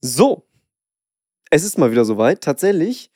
So, es ist mal wieder soweit. Tatsächlich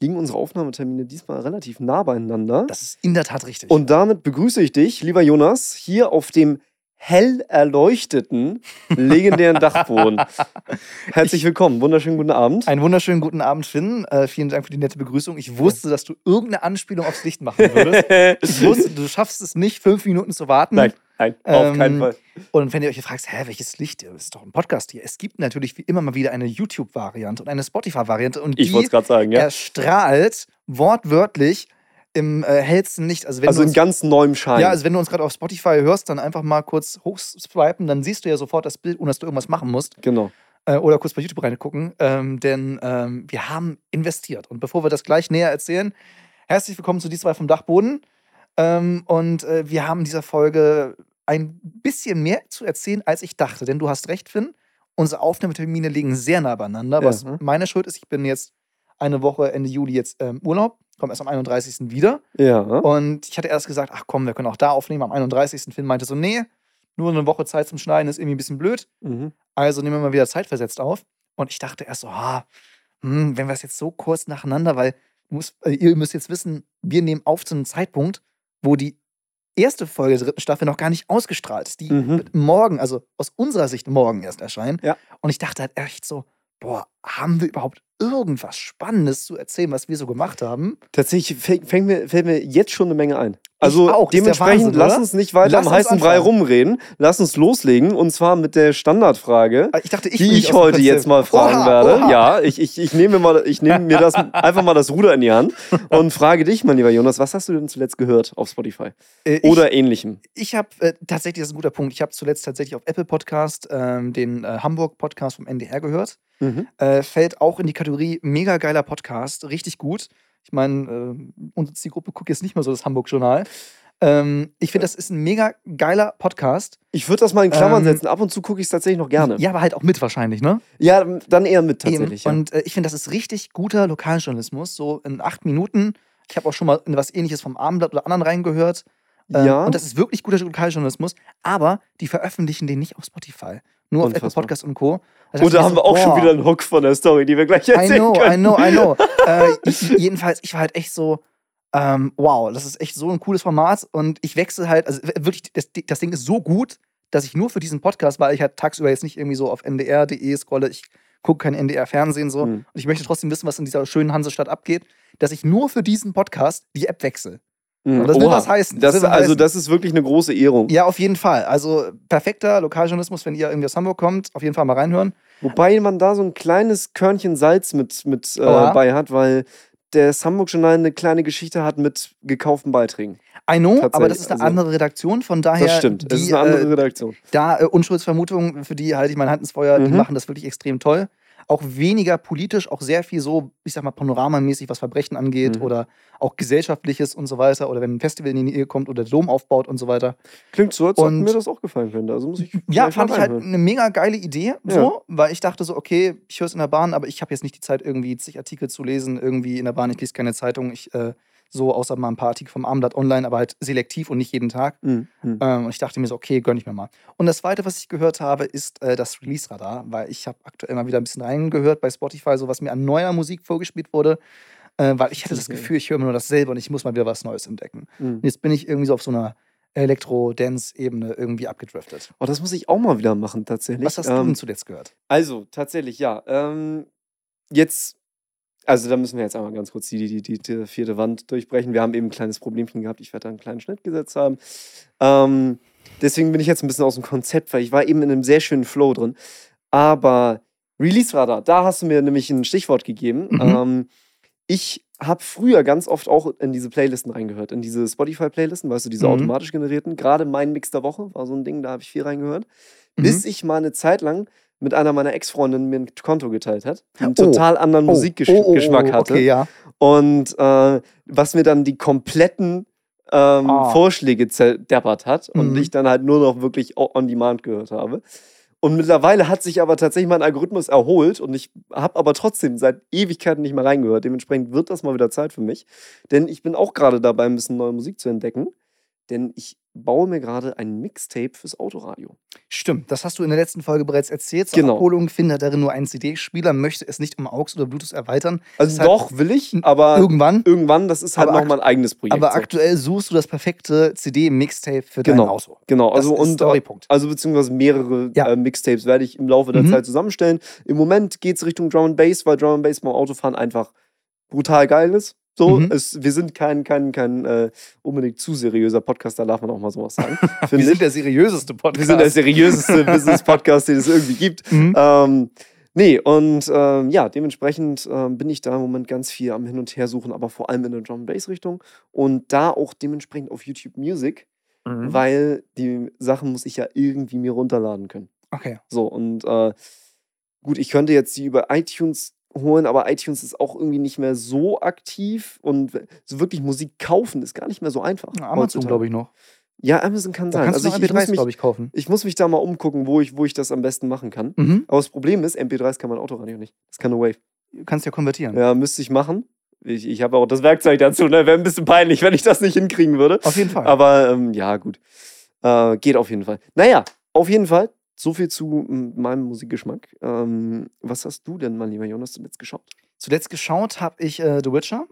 liegen unsere Aufnahmetermine diesmal relativ nah beieinander. Das ist in der Tat richtig. Und damit begrüße ich dich, lieber Jonas, hier auf dem hell erleuchteten, legendären Dachboden. Herzlich willkommen, wunderschönen guten Abend. Einen wunderschönen guten Abend, Finn. Äh, vielen Dank für die nette Begrüßung. Ich wusste, dass du irgendeine Anspielung aufs Licht machen würdest. ich wusste, du schaffst es nicht, fünf Minuten zu warten. Nein, nein, auf keinen Ähm, Fall. Und wenn ihr euch fragt, hä, welches Licht? Das ist doch ein Podcast hier. Es gibt natürlich wie immer mal wieder eine YouTube-Variante und eine Spotify-Variante. Und Ich wollte es gerade sagen, ja. erstrahlt wortwörtlich im äh, hellsten Licht. Also wenn Also in ganz neuem Schein. ja, also wenn du uns gerade auf Spotify hörst, dann einfach mal kurz hochswipen, dann siehst du ja sofort das Bild, ohne dass du irgendwas machen musst. genau. Äh, oder kurz bei YouTube reingucken. Ähm, denn ähm, wir haben investiert. Und bevor wir das gleich näher erzählen, herzlich willkommen zu Die zwei vom Dachboden. Ähm, und äh, wir haben in dieser Folge ein bisschen mehr zu erzählen, als ich dachte. Denn du hast recht, Finn. Unsere Aufnahmetermine liegen sehr nah beieinander, Ja. was meine Schuld ist. Ich bin jetzt eine Woche Ende Juli jetzt ähm, Urlaub, komme erst am 31. wieder. Ja. Und ich hatte erst gesagt, ach komm, wir können auch da aufnehmen. Am 31. Finn meinte so, nee, nur eine Woche Zeit zum Schneiden ist irgendwie ein bisschen blöd. Mhm. Also nehmen wir mal wieder zeitversetzt auf. Und ich dachte erst so, ah, hm, wenn wir es jetzt so kurz nacheinander, weil du musst, äh, ihr müsst jetzt wissen, wir nehmen auf zu einem Zeitpunkt, wo die erste Folge der dritten Staffel noch gar nicht ausgestrahlt ist. Die Mhm. wird morgen, also aus unserer Sicht morgen erst erscheinen. Ja. Und ich dachte halt echt so, boah, haben wir überhaupt irgendwas Spannendes zu erzählen, was wir so gemacht haben? Tatsächlich fällt, fängt mir, fällt mir jetzt schon eine Menge ein. Also auch, dementsprechend, Wahnsinn, lass uns nicht weiter Lass am heißen Brei rumreden. Lass uns loslegen und zwar mit der Standardfrage. Äh, Ich dachte, ich die ich heute jetzt mal fragen Oha, werde. oha. Ja, ich, ich, ich nehme mir, mal, ich nehme mir das einfach mal das Ruder in die Hand und frage dich, mein lieber Jonas, was hast du denn zuletzt gehört auf Spotify? Äh, ich- Oder ähnlichem? Ich habe äh, tatsächlich, das ist ein guter Punkt, ich habe zuletzt tatsächlich auf Apple Podcast ähm, den äh, Hamburg-Podcast vom NDR gehört. Mhm. Äh, fällt auch in die Kategorie mega geiler Podcast, richtig gut. Ich meine, äh, unsere Zielgruppe guckt jetzt nicht mehr so das Hamburg-Journal. Ähm, ich finde, das ist ein mega geiler Podcast. Ich würde das mal in Klammern Ähm, setzen. Ab und zu gucke ich es tatsächlich noch gerne. Ja, aber halt auch mit wahrscheinlich, ne? Ja, dann eher mit tatsächlich. Ja. Und äh, ich finde, das ist richtig guter Lokaljournalismus, so in acht Minuten. Ich habe auch schon mal in was ähnliches vom Abendblatt oder anderen reingehört. Ähm, Ja. Und das ist wirklich guter Lokaljournalismus, aber die veröffentlichen den nicht auf Spotify. Nur auf Apple Unfassbar. Podcast und Co. Und da haben ich wir auch schon boah, wieder einen Hook von der Story, die wir gleich I erzählen know, können. I know, I know. äh, j- jedenfalls, ich war halt echt so, ähm, wow, das ist echt so ein cooles Format und ich wechsle halt, also wirklich, das, das Ding ist so gut, dass ich nur für diesen Podcast, weil ich halt tagsüber jetzt nicht irgendwie so auf ndr.de scrolle, ich gucke kein NDR-Fernsehen so Hm. und ich möchte trotzdem wissen, was in dieser schönen Hansestadt abgeht, dass ich nur für diesen Podcast die App wechsle. Mhm. das will Oha. was heißen. Das Das, will was also, heißen. das ist wirklich eine große Ehrung. Ja, auf jeden Fall. Also perfekter Lokaljournalismus, wenn ihr irgendwie aus Hamburg kommt, auf jeden Fall mal reinhören. Wobei man da so ein kleines Körnchen Salz mit, mit äh, bei hat, weil der Hamburg-Journal eine kleine Geschichte hat mit gekauften Beiträgen. I know, aber das ist eine also- andere Redaktion, von daher. Das stimmt. Das die, ist eine andere äh, Redaktion. da äh, Unschuldsvermutungen, für die halte ich meine Hand ins Feuer, die Mhm. machen das wirklich extrem toll. Auch weniger politisch, auch sehr viel so, ich sag mal, panoramamäßig, was Verbrechen angeht Mhm. oder auch gesellschaftliches und so weiter. Oder wenn ein Festival in die Nähe kommt oder der Dom aufbaut und so weiter. Klingt so, als ob mir das auch gefallen könnte. Also muss ich Ja, fand ich halt eine mega geile Idee, Ja. so, weil ich dachte so, okay, ich höre es in der Bahn, aber ich habe jetzt nicht die Zeit, irgendwie zig Artikel zu lesen, irgendwie in der Bahn, ich lese keine Zeitung, ich äh, so, außer mal ein paar Artikel vom Abendblatt online, aber halt selektiv und nicht jeden Tag. Mhm. Ähm, und ich dachte mir so, okay, gönn ich mir mal. Und das zweite, was ich gehört habe, ist äh, das Release-Radar, weil ich habe aktuell mal wieder ein bisschen reingehört bei Spotify, so was mir an neuer Musik vorgespielt wurde, äh, weil ich hatte das. Gefühl, ich höre immer nur dasselbe und ich muss mal wieder was Neues entdecken. Mhm. Und jetzt bin ich irgendwie so auf so einer Elektro-Dance-Ebene irgendwie abgedriftet. Oh, das muss ich auch mal wieder machen, tatsächlich. Was hast du Ähm, denn zuletzt gehört? Also, tatsächlich, ja. Ähm, jetzt, also da müssen wir jetzt einmal ganz kurz die, die, die, die vierte Wand durchbrechen. Wir haben eben ein kleines Problemchen gehabt. Ich werde da einen kleinen Schnitt gesetzt haben. Ähm, deswegen bin ich jetzt ein bisschen aus dem Konzept, weil ich war eben in einem sehr schönen Flow drin. Aber Release-Radar, da hast du mir nämlich ein Stichwort gegeben. Mhm. Ähm, ich habe früher ganz oft auch in diese Playlisten reingehört, in diese Spotify-Playlisten, weißt du, diese Mhm. automatisch generierten. Gerade mein Mix der Woche war so ein Ding, da habe ich viel reingehört. Mhm. Bis ich mal eine Zeit lang mit einer meiner Ex-Freundinnen mir ein Konto geteilt hat, die einen Oh. total anderen Oh, Musikgeschmack oh, oh, hatte. Okay, ja. Und äh, was mir dann die kompletten ähm, Ah. Vorschläge zerdeppert hat und Mhm. ich dann halt nur noch wirklich on demand gehört habe. Und mittlerweile hat sich aber tatsächlich mein Algorithmus erholt und ich habe aber trotzdem seit Ewigkeiten nicht mehr reingehört. Dementsprechend wird das mal wieder Zeit für mich. Denn ich bin auch gerade dabei, ein bisschen neue Musik zu entdecken. Denn ich baue mir gerade ein Mixtape fürs Autoradio. Stimmt, das hast du in der letzten Folge bereits erzählt. Zur Genau. Abholung finde darin nur einen CD-Spieler, möchte es nicht um AUX oder Bluetooth erweitern. Also Deshalb doch, will ich, aber Irgendwann. irgendwann, das ist halt nochmal ein eigenes Projekt. Aber so. aktuell suchst du das perfekte CD-Mixtape für Genau. dein Auto. Genau, also und Storypunkt. also beziehungsweise mehrere Ja. äh, Mixtapes werde ich im Laufe der Mhm. Zeit zusammenstellen. Im Moment geht es Richtung Drum and Bass, weil Drum and Bass beim Autofahren einfach brutal geil ist. So, Mhm. es, wir sind kein, kein, kein äh, unbedingt zu seriöser Podcast, da darf man auch mal sowas sagen. Wir finde sind ich. der seriöseste Podcast. Wir sind der seriöseste Business-Podcast, den es irgendwie gibt. Mhm. Ähm, nee, und ähm, ja, dementsprechend ähm, bin ich da im Moment ganz viel am Hin und Her suchen, aber vor allem in der Drum Bass Richtung und da auch dementsprechend auf YouTube Music, Mhm. weil die Sachen muss ich ja irgendwie mir runterladen können. Okay. So und äh, gut, ich könnte jetzt die über iTunes holen, aber iTunes ist auch irgendwie nicht mehr so aktiv und so wirklich Musik kaufen ist gar nicht mehr so einfach. Amazon, glaube ich, noch. Ja, Amazon kann Da sein. kannst Also du ich, noch ich, muss MP3s, mich, glaube ich, kaufen. ich muss mich da mal umgucken, wo ich, wo ich das am besten machen kann. Mhm. Aber das Problem ist, MP3s kann mein Autoradio nicht. Das kann nur Wave. Du kannst ja konvertieren. Ja, müsste ich machen. Ich, ich habe auch das Werkzeug dazu, ne? Wäre ein bisschen peinlich, wenn ich das nicht hinkriegen würde. Auf jeden Fall. Aber ähm, ja, gut. Äh, geht auf jeden Fall. Naja, auf jeden Fall. So viel zu m, meinem Musikgeschmack. Ähm, was hast du denn, mein lieber Jonas, zuletzt geschaut? Zuletzt geschaut habe ich äh, The Witcher.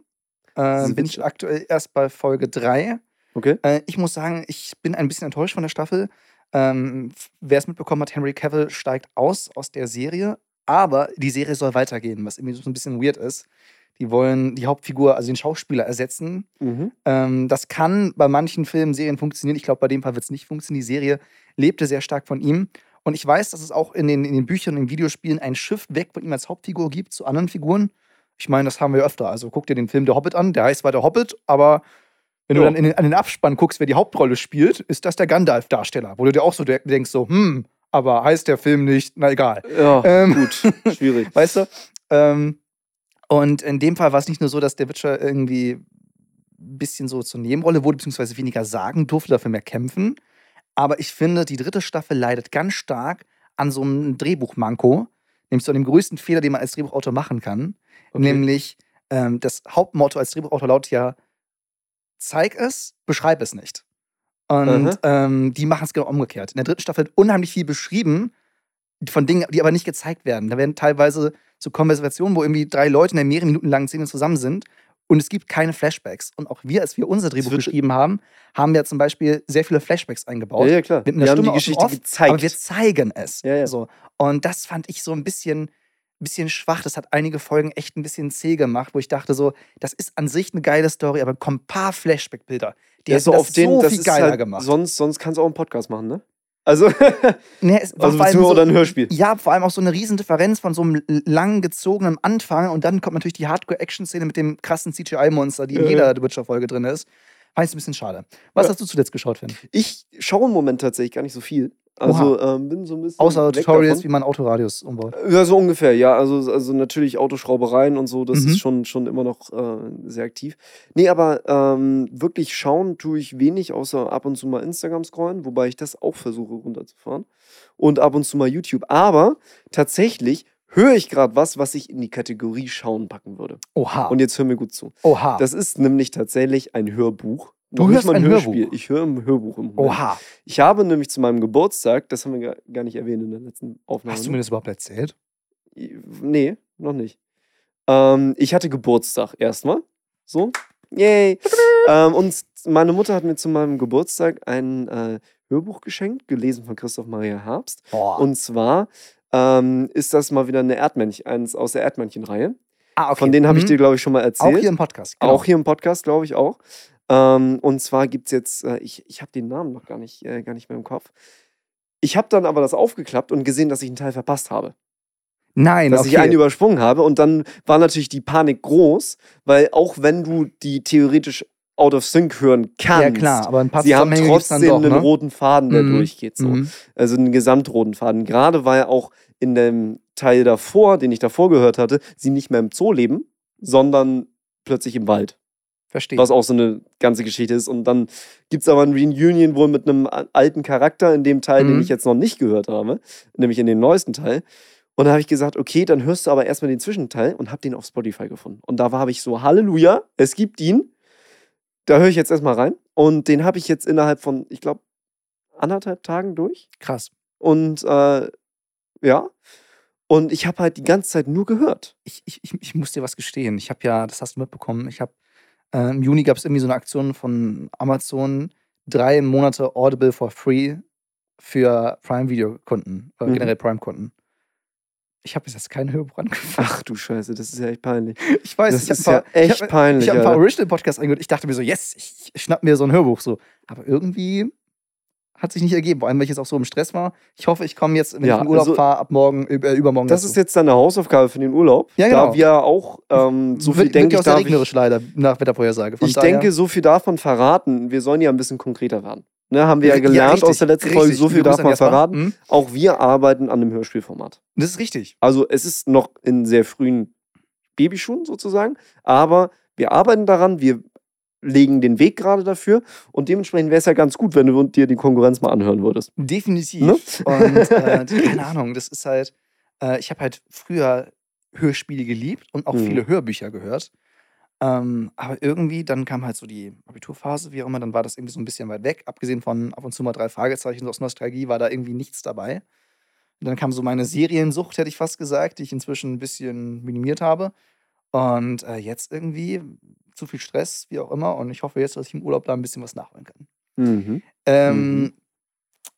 Äh, The bin ich Witcher. aktuell erst bei Folge 3. Okay. Äh, ich muss sagen, ich bin ein bisschen enttäuscht von der Staffel. Ähm, Wer es mitbekommen hat, Henry Cavill steigt aus aus der Serie, aber die Serie soll weitergehen, was irgendwie so ein bisschen weird ist. Die wollen die Hauptfigur, also den Schauspieler, ersetzen. Mhm. Ähm, das kann bei manchen Filmen, Serien funktionieren. Ich glaube, bei dem Fall wird es nicht funktionieren. Die Serie lebte sehr stark von ihm. Und ich weiß, dass es auch in den, in den Büchern und Videospielen einen Shift weg von ihm als Hauptfigur gibt zu anderen Figuren. Ich meine, das haben wir öfter. Also guck dir den Film Der Hobbit an, der heißt zwar Der Hobbit, aber wenn du Ja. dann in den, an den Abspann guckst, wer die Hauptrolle spielt, ist das der Gandalf-Darsteller, wo du dir auch so de- denkst, so, hm, aber heißt der Film nicht, na egal. Ja, Ähm, gut. Schwierig. Weißt du? Ähm, und in dem Fall war es nicht nur so, dass der Witcher irgendwie ein bisschen so zur Nebenrolle wurde, beziehungsweise weniger sagen durfte, dafür mehr kämpfen. Aber ich finde, die dritte Staffel leidet ganz stark an so einem Drehbuchmanko, nämlich so an dem größten Fehler, den man als Drehbuchautor machen kann. Okay. Nämlich, ähm, das Hauptmotto als Drehbuchautor lautet ja: zeig es, beschreib es nicht. Und ähm, die machen es genau umgekehrt. In der dritten Staffel wird unheimlich viel beschrieben von Dingen, die aber nicht gezeigt werden. Da werden teilweise so Konversationen, wo irgendwie drei Leute in einer mehreren Minuten langen Szene zusammen sind und es gibt keine Flashbacks. Und auch wir, als wir unser Drehbuch geschrieben haben, haben wir zum Beispiel sehr viele Flashbacks eingebaut. Ja, ja, klar. Mit einer wir haben Stimme die aus dem Geschichte Off, gezeigt. Aber wir zeigen es. Ja, ja. So. Und das fand ich so ein bisschen, bisschen schwach. Das hat einige Folgen echt ein bisschen zäh gemacht, wo ich dachte so, das ist an sich eine geile Story, aber ein paar Flashback-Bilder. Die ja, so das auf den, so viel geiler halt, gemacht. Sonst, sonst kannst du auch einen Podcast machen, ne? Also, Nee, es war also beziehungsweise so, oder ein Hörspiel. Ja, vor allem auch so eine riesen Differenz von so einem lang gezogenen Anfang und dann kommt natürlich die Hardcore-Action-Szene mit dem krassen CGI-Monster, die in Ja, jeder. The Witcher-Folge drin ist. Fand ich ein bisschen schade. Was Ja. hast du zuletzt geschaut, Finn? Ich schaue im Moment tatsächlich gar nicht so viel. Also ähm, bin so ein bisschen. Außer Tutorials, davon. wie man Autoradios umbaut. Ja, so ungefähr, ja. Also, also natürlich Autoschraubereien und so, das Mhm. ist schon, schon immer noch äh, sehr aktiv. Nee, aber ähm, wirklich schauen tue ich wenig, außer ab und zu mal Instagram scrollen, wobei ich das auch versuche runterzufahren. Und ab und zu mal YouTube. Aber tatsächlich höre ich gerade was, was ich in die Kategorie Schauen packen würde. Oha. Und jetzt hör mir gut zu. Oha. Das ist nämlich tatsächlich ein Hörbuch. Du hörst ein Hörspiel. Hörbuch? Ich höre ein Hörbuch im Moment. Oha. Ich habe nämlich zu meinem Geburtstag, das haben wir gar- nicht erwähnt in der letzten Aufnahme. Hast du ne? mir das überhaupt erzählt? Nee, noch nicht. Ähm, ich hatte Geburtstag erstmal. So. Yay. ähm, und meine Mutter hat mir zu meinem Geburtstag ein äh, Hörbuch geschenkt, gelesen von Christoph Maria Herbst. Boah. Und zwar ähm, ist das mal wieder eine Erdmännchen, eins aus der Erdmännchen-Reihe. ah, okay. Von denen habe ich Mhm. dir, glaube ich, schon mal erzählt. Auch hier im Podcast. genau. Auch hier im Podcast, glaube ich auch. Ähm, und zwar gibt es jetzt, äh, ich, ich habe den Namen noch gar nicht, äh, gar nicht mehr im Kopf. Ich habe dann aber das aufgeklappt und gesehen, dass ich einen Teil verpasst habe. Nein, dass okay. ich einen übersprungen habe. Und dann war natürlich die Panik groß, weil auch wenn du die theoretisch out of sync hören kannst, ja, klar, aber ein paar sie haben trotzdem doch, einen ne? roten Faden, der Mhm. durchgeht. So. Mhm. Also einen gesamtroten Faden. Gerade weil auch in dem Teil davor, den ich davor gehört hatte, sie nicht mehr im Zoo leben, sondern plötzlich im Wald. Verstehe. Was auch so eine ganze Geschichte ist. Und dann gibt es aber ein Reunion wohl mit einem alten Charakter in dem Teil, den Mhm. ich jetzt noch nicht gehört habe, nämlich in dem neuesten Teil. Und da habe ich gesagt, okay, dann hörst du aber erstmal den Zwischenteil und habe den auf Spotify gefunden. Und da habe ich so, Halleluja, es gibt ihn. Da höre ich jetzt erstmal rein. und den habe ich jetzt innerhalb von, ich glaube, anderthalb Tagen durch. Krass. Und äh, ja. Und ich habe halt die ganze Zeit nur gehört. Ich, ich, ich, ich muss dir was gestehen. Ich habe ja, das hast du mitbekommen, ich habe äh, im Juni gab es irgendwie so eine Aktion von Amazon, drei Monate Audible for free für Prime-Video-Kunden, äh, Mhm. generell Prime-Kunden. Ich habe bis jetzt keinen Hörbuch angefangen. Ach du Scheiße, das ist ja echt peinlich. Ich weiß, Das ich ist ein ja paar- echt ich hab, peinlich. Ich habe ein paar. Original-Podcasts angehört. Ich dachte mir so, yes, ich, ich schnapp mir so ein Hörbuch so. Aber irgendwie hat sich nicht ergeben, vor allem, weil ich jetzt auch so im Stress war. Ich hoffe, ich komme jetzt, wenn Ja, ich in Urlaub also- fahre, ab morgen, äh, übermorgen Das dazu. ist jetzt deine Hausaufgabe für den Urlaub. Ja, genau. Da wir auch ähm, so viel wird, denke ich, sehr darf ich, regnerisch leider nach Wettervorhersage. Von ich daher- denke, so viel darf man verraten. Wir sollen ja ein bisschen konkreter werden. Ne, haben wir ja Ja, gelernt richtig, aus der letzten richtig. Folge, so viel darf man verraten. Hm? Auch wir arbeiten an einem Hörspielformat. Das ist richtig. Also es ist noch in sehr frühen Babyschuhen sozusagen, aber wir arbeiten daran, wir legen den Weg gerade dafür und dementsprechend wäre es ja ganz gut, wenn du dir die Konkurrenz mal anhören würdest. Definitiv. Ne? Und äh, keine Ahnung, das ist halt, äh, ich habe halt früher Hörspiele geliebt und auch Mhm. viele Hörbücher gehört. Ähm, aber irgendwie, dann kam halt so die Abiturphase, wie auch immer, dann war das irgendwie so ein bisschen weit weg. Abgesehen von ab und zu mal drei Fragezeichen, so aus Nostalgie war da irgendwie nichts dabei. Und dann kam so meine Seriensucht, hätte ich fast gesagt, die ich inzwischen ein bisschen minimiert habe. Und äh, jetzt irgendwie zu viel Stress, wie auch immer. Und ich hoffe jetzt, dass ich im Urlaub da ein bisschen was nachholen kann. Mhm. Ähm, Mhm.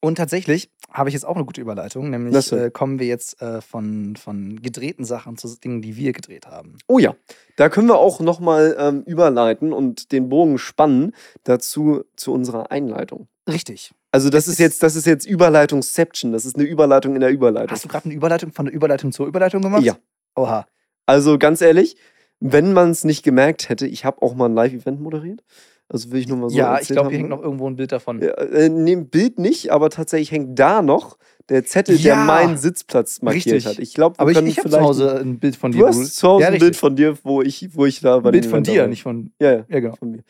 Und tatsächlich habe ich jetzt auch eine gute Überleitung, nämlich äh, kommen wir jetzt äh, von, von gedrehten Sachen zu Dingen, die wir gedreht haben. Oh ja, da können wir auch nochmal ähm, überleiten und den Bogen spannen dazu zu unserer Einleitung. Richtig. Also das ist ist- jetzt, das ist jetzt Überleitungsception, das ist eine Überleitung in der Überleitung. Hast du gerade eine Überleitung von der Überleitung zur Überleitung gemacht? Ja. Oha. Also ganz ehrlich, wenn man es nicht gemerkt hätte, ich habe auch mal ein Live-Event moderiert. Also will ich nur mal so ja, ich glaube, hier hängt noch irgendwo ein Bild davon. Ja, äh, nee, ein Bild nicht, aber tatsächlich hängt da noch der Zettel, der Ja, meinen Sitzplatz markiert richtig. hat. Ich glaube, Aber ich, ich habe zu Hause ein Bild von dir. Du hast zu Hause ja, ein. Bild von dir, wo ich, wo ich da bei Bild von dir, nicht von. Ja, ja, Ja, genau. von mir.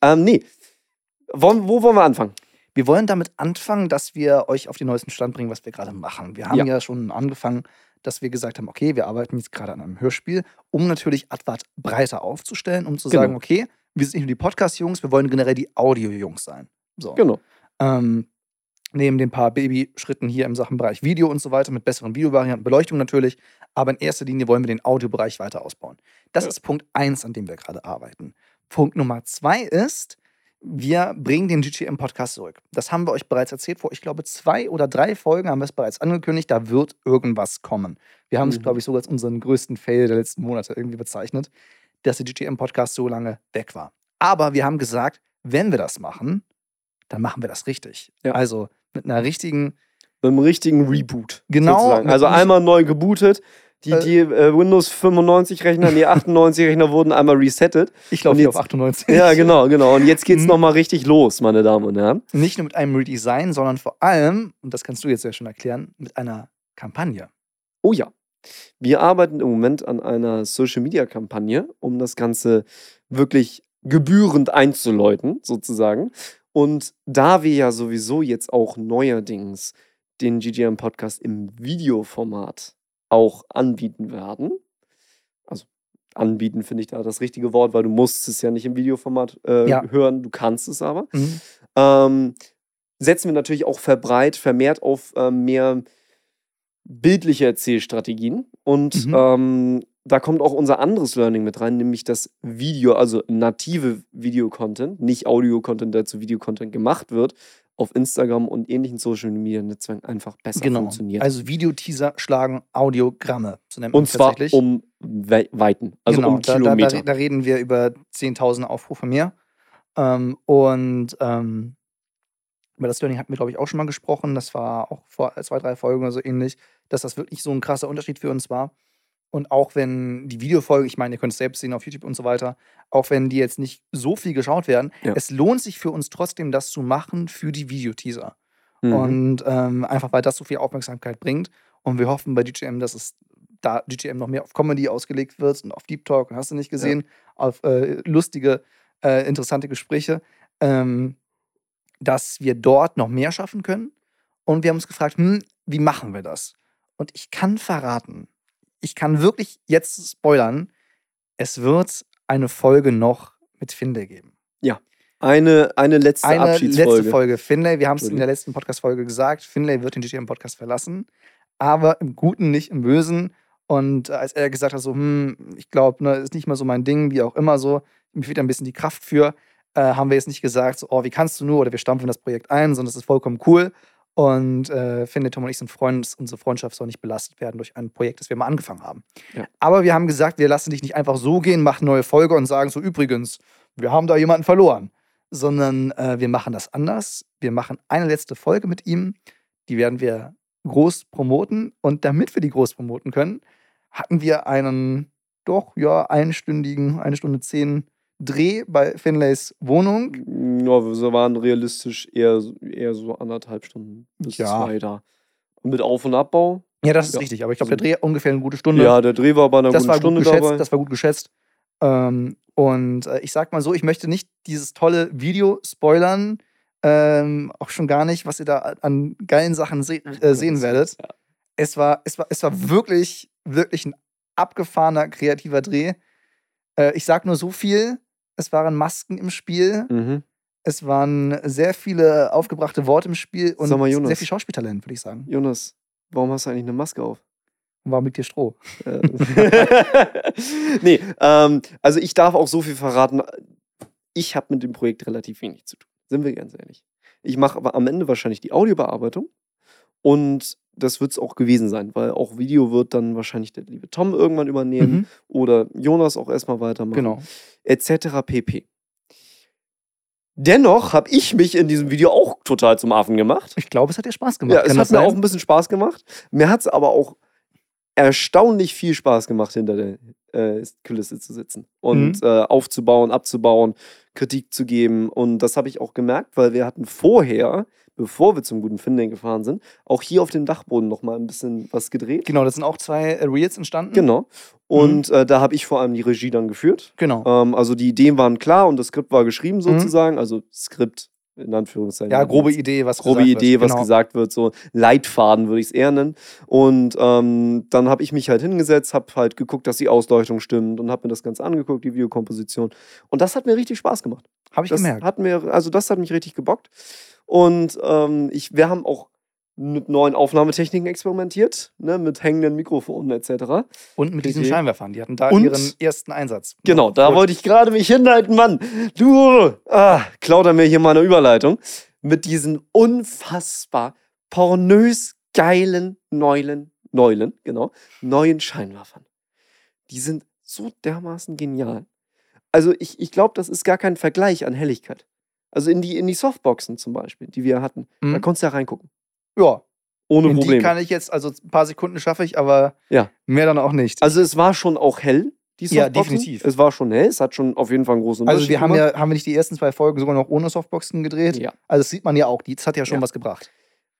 Ähm, nee. Wollen, wo wollen wir anfangen? Wir wollen damit anfangen, dass wir euch auf den neuesten Stand bringen, was wir gerade machen. Wir haben Ja. ja. schon angefangen, dass wir gesagt haben, okay, wir arbeiten jetzt gerade an einem Hörspiel, um natürlich Advart breiter aufzustellen, um zu Genau. sagen, okay, wir sind nicht nur die Podcast-Jungs, wir wollen generell die Audio-Jungs sein. So. Genau. Ähm, neben den paar Babyschritten hier im Sachenbereich Video und so weiter, mit besseren Videovarianten, Beleuchtung natürlich. Aber in erster Linie wollen wir den Audiobereich weiter ausbauen. Das Ja. ist Punkt eins, an dem wir gerade arbeiten. Punkt Nummer zwei ist, wir bringen den GTM-Podcast zurück. Das haben wir euch bereits erzählt. Vor, ich glaube, zwei oder drei Folgen haben wir es bereits angekündigt. Da wird irgendwas kommen. Wir haben es, Mhm. glaube ich, sogar als unseren größten Fail der letzten Monate irgendwie bezeichnet, dass der GTM-Podcast so lange weg war. Aber wir haben gesagt, wenn wir das machen, dann machen wir das richtig. Ja. Also mit einer richtigen, Mit einem richtigen Reboot. Genau, Sozusagen. Also einmal neu gebootet. Die, Äh, die äh, Windows 95 Rechner, die 98 Rechner wurden einmal resettet. ich laufe Und hier auf 98. Ja, genau, genau. Und jetzt geht's Mhm. nochmal richtig los, meine Damen und Herren. Nicht nur mit einem Redesign, sondern vor allem, und das kannst du jetzt ja schon erklären, mit einer Kampagne. Oh ja. Wir arbeiten im Moment an einer Social-Media-Kampagne, um das Ganze wirklich gebührend einzuläuten, sozusagen. Und da wir ja sowieso jetzt auch neuerdings den GGM-Podcast im Videoformat auch anbieten werden, also anbieten finde ich da das richtige Wort, weil du musst es ja nicht im Videoformat äh, Ja. hören, du kannst es aber. Mhm. Ähm, setzen wir natürlich auch verbreit, vermehrt auf ähm, mehr bildliche Erzählstrategien. Und Mhm. ähm, da kommt auch unser anderes Learning mit rein, nämlich das Video, also native Videocontent, nicht Audio-Content, der zu Videocontent gemacht wird, auf Instagram und ähnlichen Social-Media-Netzwerken einfach besser Genau. funktioniert. Also Videoteaser schlagen Audiogramme. So nennt man und zwar um We Weiten, also genau, um da, da, Kilometer. da, da reden wir über 10.000 Aufrufe mehr. Ähm, und ähm, über das Learning hatten wir, glaube ich, auch schon mal gesprochen. Das war auch vor zwei, drei Folgen oder so ähnlich, dass das wirklich so ein krasser Unterschied für uns war. Und auch wenn die Videofolge, ich meine, ihr könnt es selbst sehen auf YouTube und so weiter, auch wenn die jetzt nicht so viel geschaut werden, Ja. es lohnt sich für uns trotzdem, das zu machen für die Videoteaser. Mhm. Und ähm, einfach weil das so viel Aufmerksamkeit bringt. Und wir hoffen bei DJM, dass es da DJM noch mehr auf Comedy ausgelegt wird und auf Deep Talk, und hast du nicht gesehen, auf äh, lustige, äh, interessante Gespräche, ähm, dass wir dort noch mehr schaffen können. Und wir haben uns gefragt, hm, wie machen wir das? Und ich kann verraten, ich kann wirklich jetzt spoilern, es wird eine Folge noch mit Finde geben. Eine, eine letzte Eine Abschiedsfolge. letzte Folge. Finlay, wir haben es in der letzten Podcast-Folge gesagt, Finlay wird den GTM-Podcast verlassen, aber im Guten, nicht im Bösen. Und als er gesagt hat, so, hm, ich glaube, ne, ist nicht mal so mein Ding, wie auch immer so, mir fehlt ein bisschen die Kraft für, äh, haben wir jetzt nicht gesagt, so, oh, wie kannst du nur, oder wir stampfen das Projekt ein, sondern es ist vollkommen cool. Und äh, Finlay, Tom und ich sind Freunde, unsere Freundschaft soll nicht belastet werden durch ein Projekt, das wir mal angefangen haben. Ja. Aber wir haben gesagt, wir lassen dich nicht einfach so gehen, machen neue Folge und sagen so, übrigens, wir haben da jemanden verloren. Sondern äh, wir machen das anders. Wir machen eine letzte Folge mit ihm. Die werden wir groß promoten. Und damit wir die groß promoten können, hatten wir einen doch, ja, einstündigen, eine Stunde zehn Dreh bei Finlays Wohnung. Ja, wir waren realistisch eher, eher so anderthalb Stunden bis Ja. zwei da. Und mit Auf- und Abbau. Ja, das ist Ja. richtig. Aber ich glaube, der Dreh ungefähr eine gute Stunde. Ja, der Dreh war bei einer das guten Stunde geschätzt. dabei. Das war gut geschätzt. Ähm, und äh, ich sag mal so, ich möchte nicht dieses tolle Video spoilern. Ähm, auch schon gar nicht, was ihr da an geilen Sachen se äh, sehen werdet. Ja. Es war, es war, es war wirklich, wirklich ein abgefahrener, kreativer Dreh. Äh, ich sag nur so viel. Es waren Masken im Spiel. Mhm. Es waren sehr viele aufgebrachte Worte im Spiel und sehr viel Schauspieltalent, würde ich sagen. Jonas, warum hast du eigentlich eine Maske auf? Und warum liegt hier Stroh? Äh, nee, ähm, also ich darf auch so viel verraten. Ich habe mit dem Projekt relativ wenig zu tun. Sind wir ganz ehrlich. Ich mache aber am Ende wahrscheinlich die Audiobearbeitung und das wird es auch gewesen sein, weil auch Video wird dann wahrscheinlich der liebe Tom irgendwann übernehmen Mhm, oder Jonas auch erstmal weitermachen. genau. etc. pp. Dennoch habe ich mich in diesem Video auch total zum Affen gemacht. Ich glaube, es hat dir Spaß gemacht. Ja, es Kann hat mir sein? auch ein bisschen Spaß gemacht. Mir hat es aber auch erstaunlich viel Spaß gemacht, hinter der äh, Kulisse zu sitzen und Mhm. äh, aufzubauen, abzubauen, Kritik zu geben. Und das habe ich auch gemerkt, weil wir hatten vorher, bevor wir zum guten Finden gefahren sind, auch hier auf dem Dachboden noch mal ein bisschen was gedreht. Genau, das sind auch zwei äh, Reels entstanden. Genau. Und äh, da habe ich vor allem die Regie dann geführt. Genau. Ähm, also die Ideen waren klar und das Skript war geschrieben sozusagen. Also Skript in Anführungszeichen. Ja, grobe Idee, was grobe gesagt Idee, wird. was genau. gesagt wird, so Leitfaden würde ich es eher nennen. Und ähm, dann habe ich mich halt hingesetzt, habe halt geguckt, dass die Ausleuchtung stimmt und habe mir das Ganze angeguckt, die Videokomposition. Und das hat mir richtig Spaß gemacht. Habe ich das gemerkt. hat mir, also das hat mich richtig gebockt. Und ähm, ich, wir haben auch mit neuen Aufnahmetechniken experimentiert, ne, mit hängenden Mikrofonen etc. Und mit diesen. Scheinwerfern. Die hatten da Und- ihren ersten Einsatz. Genau, da Gut. wollte ich gerade mich hinleiten, Mann. Du, ah, klaut er mir hier mal eine Überleitung. Mit diesen unfassbar pornös geilen Neulen, Neulen, genau, neuen Scheinwerfern. Die sind so dermaßen genial. Also ich, ich glaube, das ist gar kein Vergleich an Helligkeit. Also in die, in die Softboxen zum Beispiel, die wir hatten, da Mhm. konntest du ja reingucken. Ja, Ohne die Probleme. kann ich jetzt, also ein paar Sekunden schaffe ich, aber Ja. mehr dann auch nicht. Also es war schon auch hell, die Ja, definitiv. Es war schon hell, es hat schon auf jeden Fall einen großen Also Unterschied wir haben gemacht. ja, haben wir nicht die ersten zwei Folgen sogar noch ohne Softboxen gedreht? Ja. Also das sieht man ja auch, das hat ja schon Ja. was gebracht.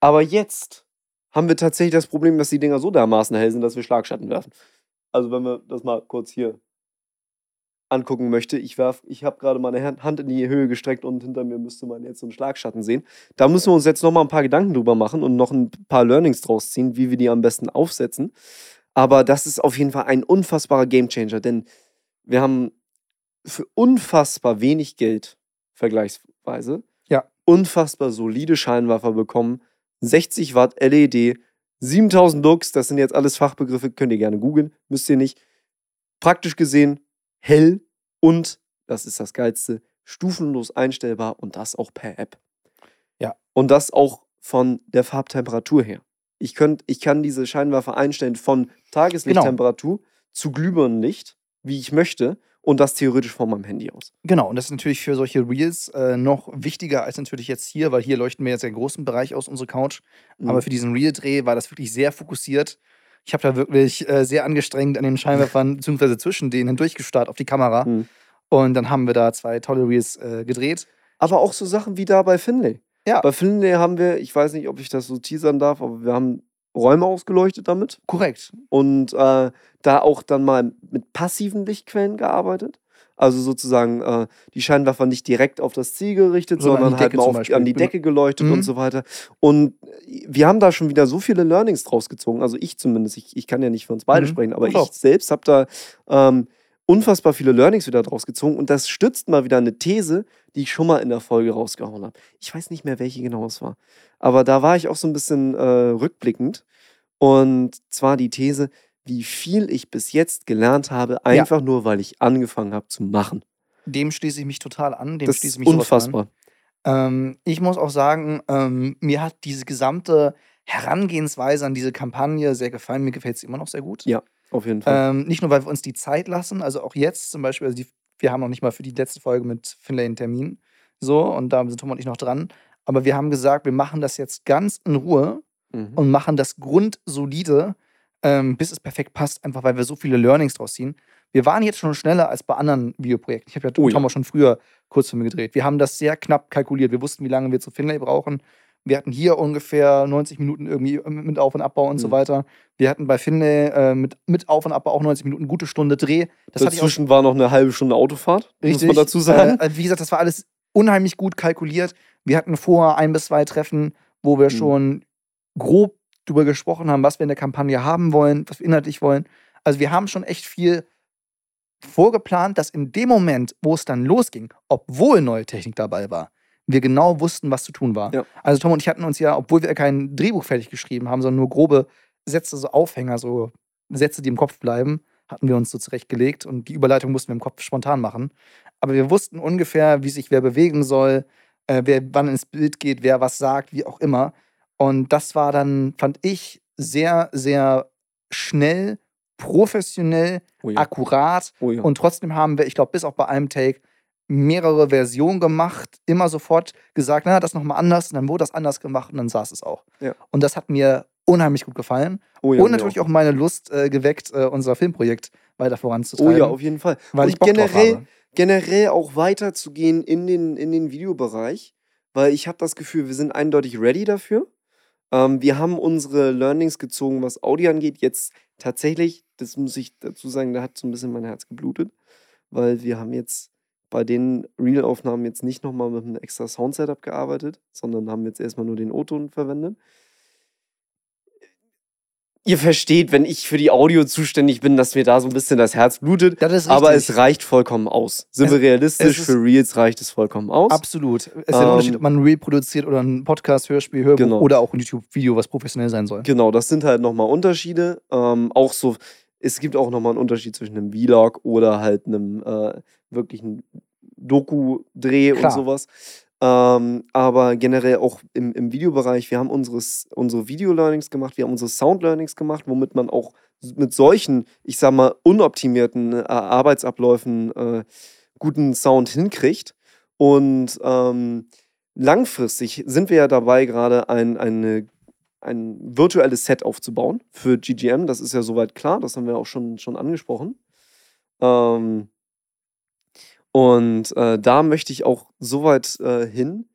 Aber jetzt haben wir tatsächlich das Problem, dass die Dinger so dermaßen hell sind, dass wir Schlagschatten werfen. Also wenn wir das mal kurz hier angucken möchte, ich werf, ich habe gerade meine Hand in die Höhe gestreckt und hinter mir müsste man jetzt so einen Schlagschatten sehen. Da müssen wir uns jetzt noch mal ein paar Gedanken drüber machen und noch ein paar Learnings draus ziehen, wie wir die am besten aufsetzen. Aber das ist auf jeden Fall ein unfassbarer Gamechanger, denn wir haben für unfassbar wenig Geld vergleichsweise Ja. unfassbar solide Scheinwerfer bekommen. 60 Watt LED, 7000 Lux, das sind jetzt alles Fachbegriffe, könnt ihr gerne googeln, müsst ihr nicht. Praktisch gesehen hell und, das ist das Geilste, stufenlos einstellbar und das auch per App. Ja. Und das auch von der Farbtemperatur her. Ich, könnt, ich kann diese Scheinwerfer einstellen von Tageslichttemperatur zu Glühbirnenlicht, wie ich möchte, und das theoretisch von meinem Handy aus. Genau, und das ist natürlich für solche Reels äh, noch wichtiger als natürlich jetzt hier, weil hier leuchten wir jetzt einen großen Bereich aus, unsere Couch. Aber Mhm. für diesen Reel-Dreh war das wirklich sehr fokussiert. Ich habe da wirklich äh, sehr angestrengt an den Scheinwerfern beziehungsweise zwischen denen hindurchgestarrt auf die Kamera. Mhm. Und dann haben wir da zwei tolle Reels äh, gedreht. Aber auch so Sachen wie da bei Finlay. Ja. Bei Finlay haben wir, ich weiß nicht, ob ich das so teasern darf, aber wir haben Räume ausgeleuchtet damit Korrekt. und äh, da auch dann mal mit passiven Lichtquellen gearbeitet. Also sozusagen äh, die Scheinwerfer nicht direkt auf das Ziel gerichtet, Sondern an sondern halt mal auf, an die Decke geleuchtet Mhm. und so weiter. Und wir haben da schon wieder so viele Learnings draus gezogen. Also ich zumindest, ich, ich kann ja nicht für uns beide Mhm. sprechen, aber Doch. ich selbst habe da ähm, unfassbar viele Learnings wieder draus gezogen und das stützt mal wieder eine These, die ich schon mal in der Folge rausgehauen habe. Ich weiß nicht mehr, welche genau es war, aber da war ich auch so ein bisschen äh, rückblickend und zwar die These, wie viel ich bis jetzt gelernt habe, einfach ja. nur, weil ich angefangen habe zu machen. Dem schließe ich mich total an. Dem das schließe ist mich unfassbar. Ähm, ich muss auch sagen, ähm, mir hat diese gesamte Herangehensweise an diese Kampagne sehr gefallen. Mir gefällt es immer noch sehr gut. Ja, auf jeden Fall. Ähm, nicht nur, weil wir uns die Zeit lassen, also auch jetzt zum Beispiel, also die, wir haben noch nicht mal für die letzte Folge mit Finlay einen Termin. So, und da sind Tom und ich noch dran. Aber wir haben gesagt, wir machen das jetzt ganz in Ruhe mhm. und machen das grundsolide, ähm, bis es perfekt passt, einfach weil wir so viele Learnings draus ziehen. Wir waren jetzt schon schneller als bei anderen Videoprojekten. Ich habe ja oh, Tom ja. schon früher Kurzfilme gedreht. Wir haben das sehr knapp kalkuliert. Wir wussten, wie lange wir zu Finlay brauchen. Wir hatten hier ungefähr 90 Minuten irgendwie mit Auf- und Abbau und mhm. so weiter. Wir hatten bei Finlay äh, mit, mit Auf- und Abbau auch 90 Minuten, gute Stunde Dreh. Das Dazwischen war noch eine halbe Stunde Autofahrt, Richtig. muss man dazu sagen. Äh, wie gesagt, das war alles unheimlich gut kalkuliert. Wir hatten vorher ein bis zwei Treffen, wo wir mhm. schon grob darüber gesprochen haben, was wir in der Kampagne haben wollen, was wir inhaltlich wollen. Also wir haben schon echt viel vorgeplant, dass in dem Moment, wo es dann losging, obwohl neue Technik dabei war, wir genau wussten, was zu tun war. Ja. Also Tom und ich hatten uns ja, obwohl wir kein Drehbuch fertig geschrieben haben, sondern nur grobe Sätze, so Aufhänger, so Sätze, die im Kopf bleiben, hatten wir uns so zurechtgelegt und die Überleitung mussten wir im Kopf spontan machen. Aber wir wussten ungefähr, wie sich wer bewegen soll, äh, wer wann ins Bild geht, wer was sagt, wie auch immer. Und das war dann, fand ich, sehr, sehr schnell, professionell, oh ja. akkurat. Oh ja. Und trotzdem haben wir, ich glaube, bis auch bei einem Take mehrere Versionen gemacht, immer sofort gesagt, na, das nochmal anders, und dann wurde das anders gemacht und dann saß es auch. Ja. Und das hat mir unheimlich gut gefallen. Oh ja, und natürlich auch. auch meine Lust äh, geweckt, äh, unser Filmprojekt weiter voranzutreiben. Oh ja, auf jeden Fall. Weil und ich Bock generell, generell auch weiterzugehen in den, in den Videobereich, weil ich habe das Gefühl, wir sind eindeutig ready dafür. Ähm, wir haben unsere Learnings gezogen, was Audio angeht. Jetzt tatsächlich, das muss ich dazu sagen, da hat so ein bisschen mein Herz geblutet, weil wir haben jetzt bei den Real-Aufnahmen jetzt nicht nochmal mit einem extra Sound-Setup gearbeitet, sondern haben jetzt erstmal nur den O-Ton verwendet. Ihr versteht, wenn ich für die Audio zuständig bin, dass mir da so ein bisschen das Herz blutet. Das aber es reicht vollkommen aus. Sind es, wir realistisch, für Reels reicht es vollkommen aus. Absolut. Es ist ja ein Unterschied, ob man ein Reel produziert oder ein Podcast, Hörspiel, Hörbuch genau. oder auch ein YouTube-Video, was professionell sein soll. Genau, das sind halt nochmal Unterschiede. Ähm, auch so, es gibt auch nochmal einen Unterschied zwischen einem Vlog oder halt einem äh, wirklichen Doku-Dreh und sowas. Ähm, aber generell auch im, im Videobereich, wir haben unseres, unsere Video-Learnings gemacht, wir haben unsere Sound-Learnings gemacht, womit man auch mit solchen, ich sag mal, unoptimierten äh, Arbeitsabläufen äh, guten Sound hinkriegt. Und ähm, langfristig sind wir ja dabei, gerade ein, eine, ein virtuelles Set aufzubauen für GGM. Das ist ja soweit klar, das haben wir auch schon, schon angesprochen. Ähm, und äh, da möchte ich auch so weit äh, hin,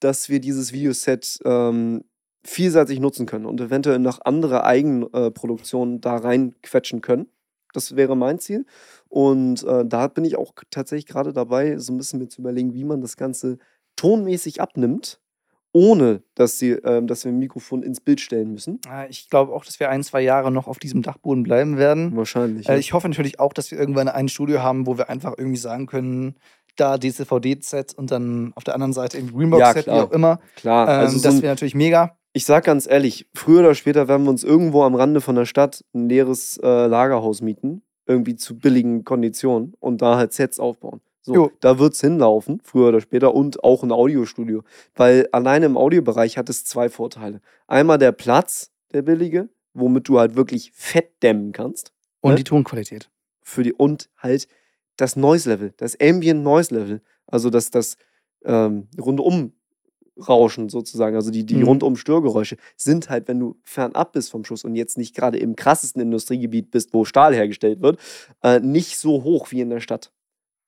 dass wir dieses Videoset ähm, vielseitig nutzen können und eventuell noch andere Eigenproduktionen äh, da reinquetschen können. Das wäre mein Ziel. Und äh, da bin ich auch tatsächlich gerade dabei, so ein bisschen mir zu überlegen, wie man das Ganze tonmäßig abnimmt ohne dass, sie, äh, dass wir ein Mikrofon ins Bild stellen müssen. Ich glaube auch, dass wir ein, zwei Jahre noch auf diesem Dachboden bleiben werden. Wahrscheinlich. Äh, ja. Ich hoffe natürlich auch, dass wir irgendwann ein Studio haben, wo wir einfach irgendwie sagen können, da DCVD-Set und dann auf der anderen Seite im Greenbox-Set, ja, wie auch immer. Klar, ähm, also das wäre natürlich mega. Ich sag ganz ehrlich, früher oder später werden wir uns irgendwo am Rande von der Stadt ein leeres äh, Lagerhaus mieten, irgendwie zu billigen Konditionen und da halt Sets aufbauen. So, jo. da wird es hinlaufen, früher oder später, und auch ein Audiostudio. Weil alleine im Audiobereich hat es zwei Vorteile. Einmal der Platz, der billige, womit du halt wirklich fett dämmen kannst. Und ne? die Tonqualität. Für die, und halt das Noise-Level, das Ambient Noise-Level. Also das, das ähm, rundum Rauschen sozusagen, also die, die mhm. rundum Störgeräusche, sind halt, wenn du fernab bist vom Schuss und jetzt nicht gerade im krassesten Industriegebiet bist, wo Stahl hergestellt wird, äh, nicht so hoch wie in der Stadt.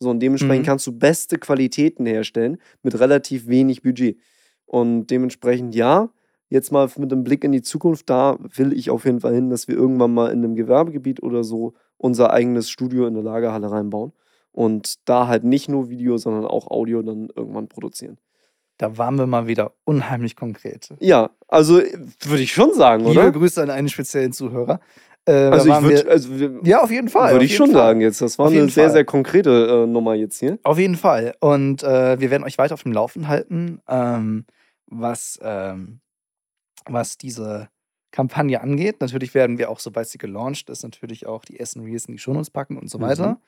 So, und dementsprechend mhm. kannst du beste Qualitäten herstellen mit relativ wenig Budget. Und dementsprechend, ja, jetzt mal mit einem Blick in die Zukunft, da will ich auf jeden Fall hin, dass wir irgendwann mal in einem Gewerbegebiet oder so unser eigenes Studio in der Lagerhalle reinbauen. Und da halt nicht nur Video, sondern auch Audio dann irgendwann produzieren. Da waren wir mal wieder unheimlich konkret. Ja, also würde ich schon sagen, oder? Liebe Grüße an einen speziellen Zuhörer. Äh, Also ich würde, wir- also wir- ja, auf jeden Fall. würde ich schon Fall. sagen jetzt. Das war Auf eine sehr, Fall. sehr konkrete äh, Nummer jetzt hier. Auf jeden Fall. Und äh, wir werden euch weiter auf dem Laufen halten, ähm, was, ähm, was diese Kampagne angeht. Natürlich werden wir auch, sobald sie gelauncht ist, natürlich auch die ersten Reels in die Shownotes packen und so Mhm. weiter.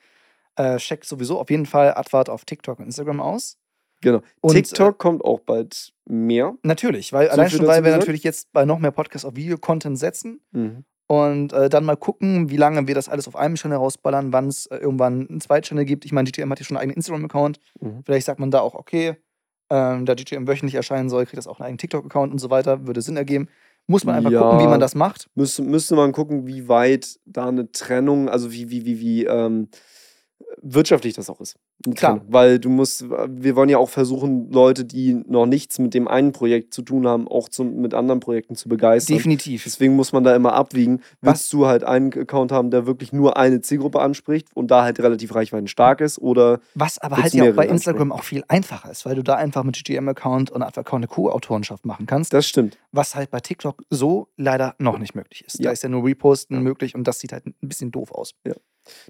Äh, checkt sowieso auf jeden Fall Advart auf TikTok und Instagram aus. Genau. Und, TikTok kommt auch bald mehr. Natürlich, weil So allein schon, weil wir gesagt? natürlich jetzt bei noch mehr Podcasts auf Video-Content setzen Mhm. Und äh, dann mal gucken, wie lange wir das alles auf einem Channel rausballern, wann es äh, irgendwann einen zweiten Channel gibt. Ich meine, GTM hat ja schon einen eigenen Instagram-Account. Mhm. Vielleicht sagt man da auch, okay, ähm, da GTM wöchentlich erscheinen soll, kriegt das auch einen eigenen TikTok-Account und so weiter. Würde Sinn ergeben. Muss man einfach Ja. gucken, wie man das macht. Müsste, müsste man gucken, wie weit da eine Trennung, also wie, wie, wie, wie ähm, wirtschaftlich das auch ist. Klar. Trennung. Weil du musst, wir wollen ja auch versuchen, Leute, die noch nichts mit dem einen Projekt zu tun haben, auch zum, mit anderen Projekten zu begeistern. Definitiv. Deswegen muss man da immer abwiegen. Was- Willst du halt einen Account haben, der wirklich nur eine Zielgruppe anspricht und da halt relativ reichweitenstark ist? Oder Was aber halt ja auch bei Instagram auch viel einfacher ist, weil du da einfach mit GTM-Account und Advert-Account eine Co-Autorenschaft machen kannst, das stimmt. was halt bei TikTok so leider noch nicht möglich ist. Da Ja. ist ja nur Reposten Ja. möglich und das sieht halt ein bisschen doof aus.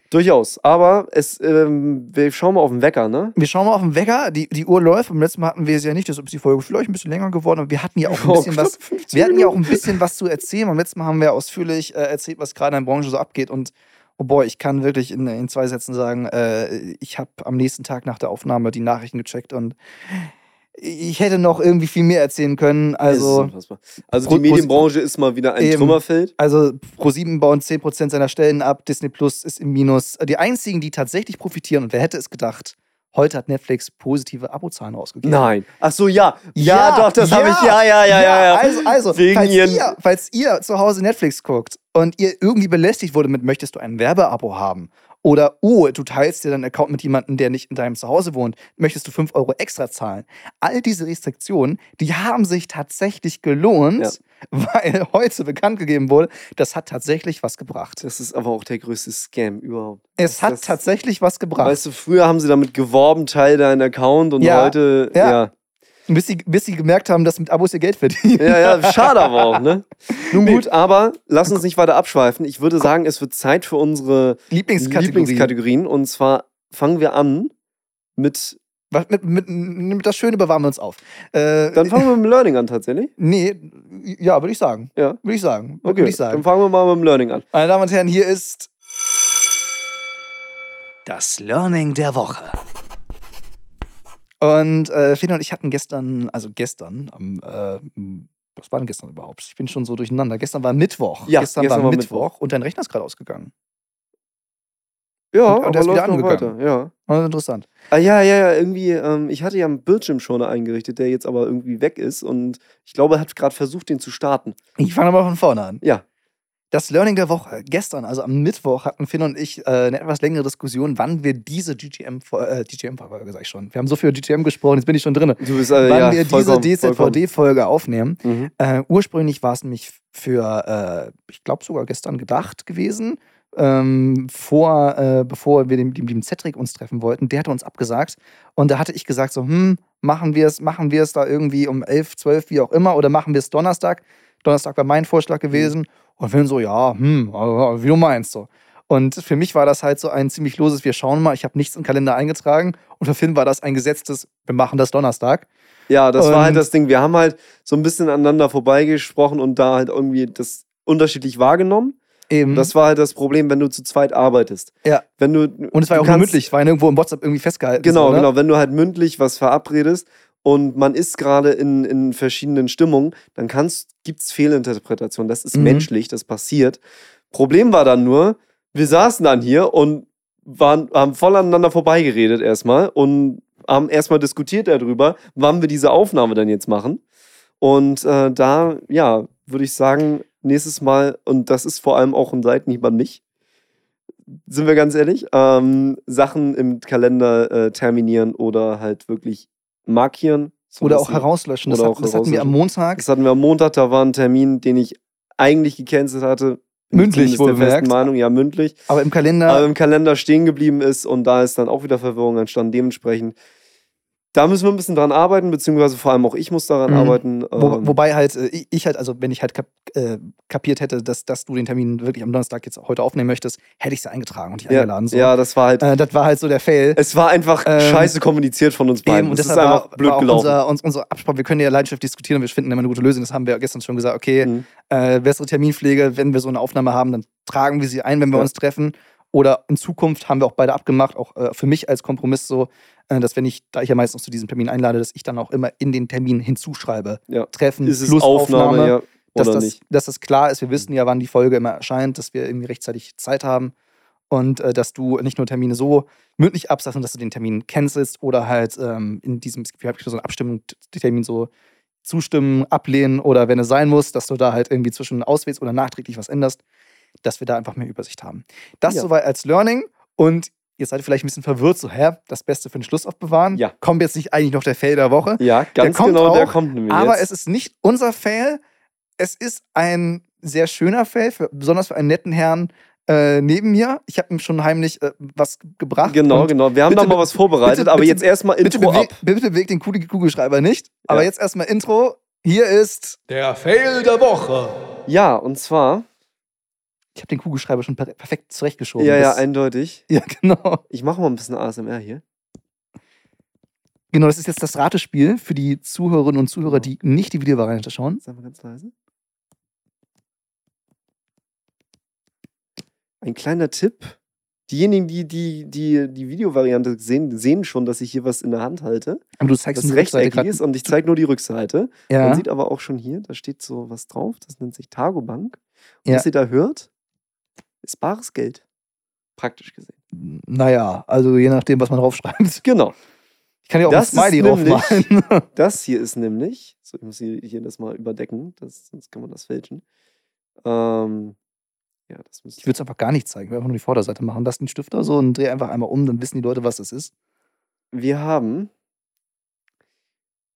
Durchaus. Aber es, ähm, wir schauen mal auf den Wecker, ne? Wir schauen mal auf den Wecker, die, die Uhr läuft. Beim letzten Mal hatten wir es ja nicht, deshalb ist die Folge vielleicht ein bisschen länger geworden, aber wir hatten ja auch ein Oh, bisschen knapp was. 15 Wir hatten ja auch ein bisschen was zu erzählen. Beim letzten Mal haben wir ausführlich äh, erzählt, was gerade in der Branche so abgeht. Und oh boy, ich kann wirklich in, in zwei Sätzen sagen, äh, ich habe am nächsten Tag nach der Aufnahme die Nachrichten gecheckt und ich hätte noch irgendwie viel mehr erzählen können. Also, also Pro- die Medienbranche ist mal wieder ein Eben. Trümmerfeld. also Pro7 bauen 10% seiner Stellen ab, Disney Plus ist im Minus. Die einzigen, die tatsächlich profitieren, und wer hätte es gedacht, heute hat Netflix positive Abozahlen rausgegeben. Nein. Ach so, ja. Ja, doch, das habe ich. Ja, ja, ja, ja. ja. Also, also falls, ihr, falls ihr zu Hause Netflix guckt und ihr irgendwie belästigt wurde mit, möchtest du ein Werbeabo haben? Oder, oh, du teilst dir deinen Account mit jemandem, der nicht in deinem Zuhause wohnt, möchtest du 5 Euro extra zahlen? All diese Restriktionen, die haben sich tatsächlich gelohnt, Ja. weil heute bekannt gegeben wurde, das hat tatsächlich was gebracht. Das ist aber auch der größte Scam überhaupt. Es hat das- tatsächlich was gebracht. Weißt du, früher haben sie damit geworben, teil deinen Account und Ja, heute, ja. ja. Bis, sie, bis sie gemerkt haben, dass mit Abos ihr Geld verdienen. Ja, ja, schade aber auch, ne? Nun gut, aber lass uns nicht weiter abschweifen. Ich würde sagen, es wird Zeit für unsere Lieblingskategorie. Lieblingskategorien. Und zwar fangen wir an mit. Was- Mit, mit, mit das Schöne bewahren wir uns auf. Äh, Dann fangen wir mit dem Learning an, tatsächlich. Nee, ja, würde ich sagen. Ja. Würde ich sagen. Okay, Würde ich dann sagen. fangen wir mal mit dem Learning an. Meine Damen und Herren, hier ist das Learning der Woche. Und äh, Finn und ich hatten gestern, also gestern, am, äh, was war denn gestern überhaupt? Ich bin schon so durcheinander. Gestern war Mittwoch. Ja, gestern, gestern war war Mittwoch, Mittwoch. und dein Rechner ist gerade ausgegangen. Ja, Und- und der ist wieder angegangen. weiter, Ja. Oh, interessant. Ah, ja, ja, ja, irgendwie, ähm, ich hatte ja einen Bildschirmschoner eingerichtet, der jetzt aber irgendwie weg ist und ich glaube, er hat gerade versucht, den zu starten. Ich fange aber von vorne an. Ja. Das Learning der Woche. Gestern, also am Mittwoch, hatten Finn und ich äh, eine etwas längere Diskussion, wann wir diese GTM, äh, GTM-Folge, sag ich schon. Wir haben so viel über GTM gesprochen, jetzt bin ich schon drin. Du bist äh, wann ja, wir diese. DZVD-Folge aufnehmen. Mhm. Äh, ursprünglich war es nämlich für, äh, ich glaube sogar gestern gedacht gewesen, ähm, vor, äh, bevor wir den den lieben Cedric uns treffen wollten. Der hatte uns abgesagt. Und da hatte ich gesagt, so, hm, machen wir es, machen wir es da irgendwie um 11, 12, wie auch immer, oder machen wir es Donnerstag? Donnerstag war mein Vorschlag gewesen. Und Finn so, ja, hm, wie du meinst so. Und für mich war das halt so ein ziemlich loses, wir schauen mal, ich habe nichts im Kalender eingetragen. Und für Finn war das ein gesetztes, wir machen das Donnerstag. Ja, das war halt Und- das Ding. Wir haben halt so ein bisschen aneinander vorbeigesprochen und da halt irgendwie das unterschiedlich wahrgenommen. Eben. Das war halt das Problem, wenn du zu zweit arbeitest. Ja. Wenn du, Und es war ja auch kannst- mündlich, es war ja nirgendwo im WhatsApp irgendwie festgehalten. Genau, so, ne? genau. Wenn du halt mündlich was verabredest und man ist gerade in, in verschiedenen Stimmungen, dann gibt es Fehlinterpretationen. Das ist Mhm. menschlich, das passiert. Problem war dann nur, wir saßen dann hier und waren, haben voll aneinander vorbeigeredet erstmal und haben erstmal diskutiert darüber, wann wir diese Aufnahme dann jetzt machen. Und äh, da, ja, würde ich sagen, nächstes Mal, und das ist vor allem auch ein Seitenhieb an mich, sind wir ganz ehrlich, ähm, Sachen im Kalender äh, terminieren oder halt wirklich markieren. Oder sodass auch herauslöschen. Das, oder hat, auch das hatten wir am Montag. Das hatten wir am Montag, da war ein Termin, den ich eigentlich gecancelt hatte. Mündlich, zumindest der festen wohlgemerkt. Meinung, ja, mündlich. Aber im Kalender. Aber im Kalender stehen geblieben ist und da ist dann auch wieder Verwirrung entstanden. Dementsprechend da müssen wir ein bisschen dran arbeiten, beziehungsweise vor allem auch ich muss daran Mhm. arbeiten. Wo, ähm, wobei halt, äh, ich, halt, also wenn ich halt kap äh, kapiert hätte, dass, dass du den Termin wirklich am Donnerstag jetzt heute aufnehmen möchtest, hätte ich sie eingetragen und dich ja, eingeladen. So. ja, das war halt. Äh, das war halt so der Fail. es war einfach ähm, scheiße kommuniziert von uns beiden. Eben, und es ist einfach war, blöd war gelaufen. unser, uns, unsere Absprache, wir können ja leidenschaftlich diskutieren und wir finden immer eine gute Lösung. Das haben wir gestern schon gesagt. Okay, Mhm. äh, bessere Terminpflege, wenn wir so eine Aufnahme haben, dann tragen wir sie ein, wenn wir Ja. uns treffen. Oder in Zukunft haben wir auch beide abgemacht, auch äh, für mich als Kompromiss so, äh, dass wenn ich, da ich ja meistens zu diesem Termin einlade, dass ich dann auch immer in den Termin hinzuschreibe. Ja. Treffen Ist plus Aufnahme, Aufnahme. ja, dass, das, dass das klar ist. Wir wissen ja, wann die Folge immer erscheint, dass wir irgendwie rechtzeitig Zeit haben. Und äh, dass du nicht nur Termine so mündlich absagst, sondern dass du den Termin cancelst oder halt ähm, in diesem, wir haben so eine Abstimmung, den Termin so zustimmen, ablehnen oder wenn es sein muss, dass du da halt irgendwie zwischen auswählst oder nachträglich was änderst, dass wir da einfach mehr Übersicht haben. Das Ja. soweit als Learning und jetzt seid ihr vielleicht ein bisschen verwirrt, so, hä, das Beste für den Schluss aufbewahren. Ja. Kommt jetzt nicht eigentlich noch der Fail der Woche? Ja, ganz kommt genau, der auch, kommt nämlich Aber jetzt. es ist nicht unser Fail. Es ist ein sehr schöner Fail, für, besonders für einen netten Herrn äh, neben mir. Ich habe ihm schon heimlich äh, was gebracht. Genau, genau. Wir haben bitte da mal was vorbereitet, bitte- aber bitte- jetzt erstmal Bitte, Intro ab. bitte bewegt den Kugel- Kugelschreiber nicht. Aber Ja. jetzt erstmal Intro. Hier ist. Der Fail der Woche. Ja, und zwar, Ich habe den Kugelschreiber schon per perfekt zurechtgeschoben. ja, ja, eindeutig. ja, genau. Ich mache mal ein bisschen ASMR hier. Genau, das ist jetzt das Ratespiel für die Zuhörerinnen und Zuhörer, die nicht die Videovariante schauen. Sagen wir ganz leise. Ein kleiner Tipp. Diejenigen, die die, die, die Videovariante sehen, sehen schon, dass ich hier was in der Hand halte. Aber du zeigst Das rechteckig ist und ich zeige nur die Rückseite. Ja. Man sieht aber auch schon hier, da steht so was drauf, das nennt sich Targobank. Und Ja. was ihr da hört, ist bares Geld. Praktisch gesehen. Naja, also je nachdem, was man draufschreibt. Genau. Ich kann ja auch Das ein Smiley nämlich- draufmalen. Das hier ist nämlich, so ich muss hier, hier das mal überdecken, das, sonst kann man das fälschen. Ähm, ja, das Ich würde es einfach gar nicht zeigen. Ich will einfach nur die Vorderseite machen. Lass den Stifter so und dreh einfach einmal um, dann wissen die Leute, was das ist. Wir haben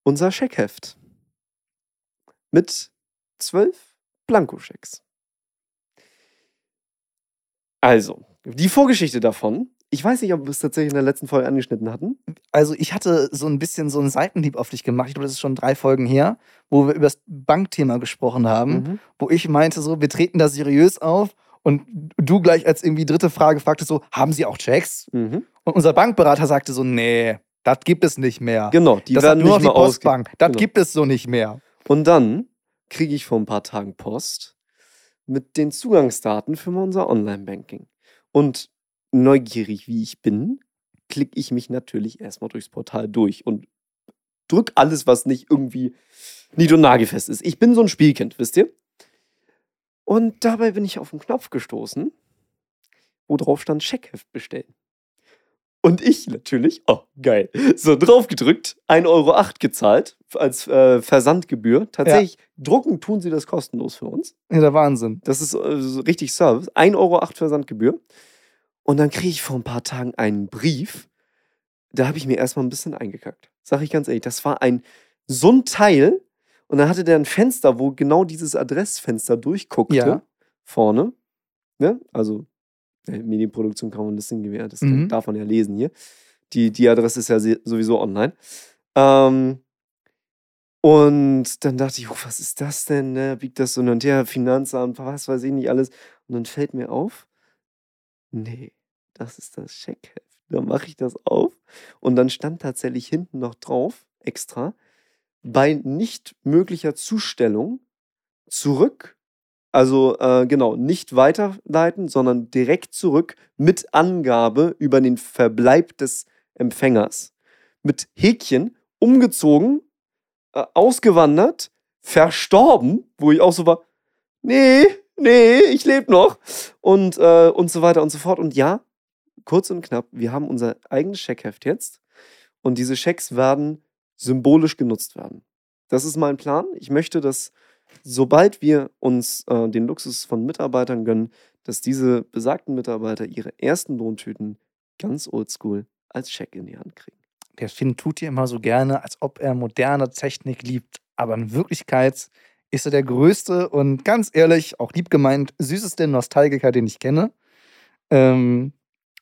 unser Scheckheft mit zwölf Blankoschecks. Also, die Vorgeschichte davon. Ich weiß nicht, ob wir es tatsächlich in der letzten Folge angeschnitten hatten. Also ich hatte so ein bisschen so einen Seitenhieb auf dich gemacht. Ich glaube, das ist schon drei Folgen her, wo wir über das Bankthema gesprochen haben, Mhm. wo ich meinte so, wir treten da seriös auf und du gleich als irgendwie dritte Frage fragtest so, haben Sie auch Checks? Mhm. Und unser Bankberater sagte so, nee, das gibt es nicht mehr. Genau, die das werden hat nur nicht noch mehr die. Postbank. Das Genau. gibt es so nicht mehr. Und dann kriege ich vor ein paar Tagen Post mit den Zugangsdaten für unser Online-Banking. Und neugierig wie ich bin, klicke ich mich natürlich erstmal durchs Portal durch und drück alles, was nicht irgendwie nied- und nagelfest ist. Ich bin so ein Spielkind, wisst ihr? Und dabei bin ich auf einen Knopf gestoßen, wo drauf stand Scheckheft bestellen. Und ich natürlich, oh geil, so drauf gedrückt, 1,08 Euro gezahlt als äh, Versandgebühr. Tatsächlich, drucken tun sie das kostenlos für uns. Ja, der Wahnsinn. Das ist äh, so richtig Service. 1,08 Euro Versandgebühr. Und dann kriege ich vor ein paar Tagen einen Brief. Da habe ich mir erstmal ein bisschen eingekackt. Sag ich ganz ehrlich, das war ein so ein Teil. Und dann hatte der ein Fenster, wo genau dieses Adressfenster durchguckte. Ja. Vorne. Ne? Also, Medienproduktion kann man das Ding gewähren. Das Mhm. darf man ja lesen hier. Die, die Adresse ist ja sowieso online. Ähm, und dann dachte ich, oh, was ist das denn? Ne? Biegt das so und her, Finanzamt, was weiß ich nicht alles. Und dann fällt mir auf, nee, das ist das Scheckheft. Dann mache ich das auf. Und dann stand tatsächlich hinten noch drauf, extra, bei nicht möglicher Zustellung zurück. Also äh, genau, nicht weiterleiten, sondern direkt zurück mit Angabe über den Verbleib des Empfängers. Mit Häkchen umgezogen, äh, ausgewandert, verstorben, wo ich auch so war, nee, nee, ich lebe noch und, äh, und so weiter und so fort. Und ja, kurz und knapp, wir haben unser eigenes Scheckheft jetzt und diese Schecks werden symbolisch genutzt werden. Das ist mein Plan. Ich möchte, dass sobald wir uns äh, den Luxus von Mitarbeitern gönnen, dass diese besagten Mitarbeiter ihre ersten Lohntüten ganz oldschool als Scheck in die Hand kriegen. Der Finn tut dir immer so gerne, als ob er moderne Technik liebt. Aber in Wirklichkeit ist er der größte und ganz ehrlich, auch lieb gemeint, süßeste Nostalgiker, den ich kenne. Ähm,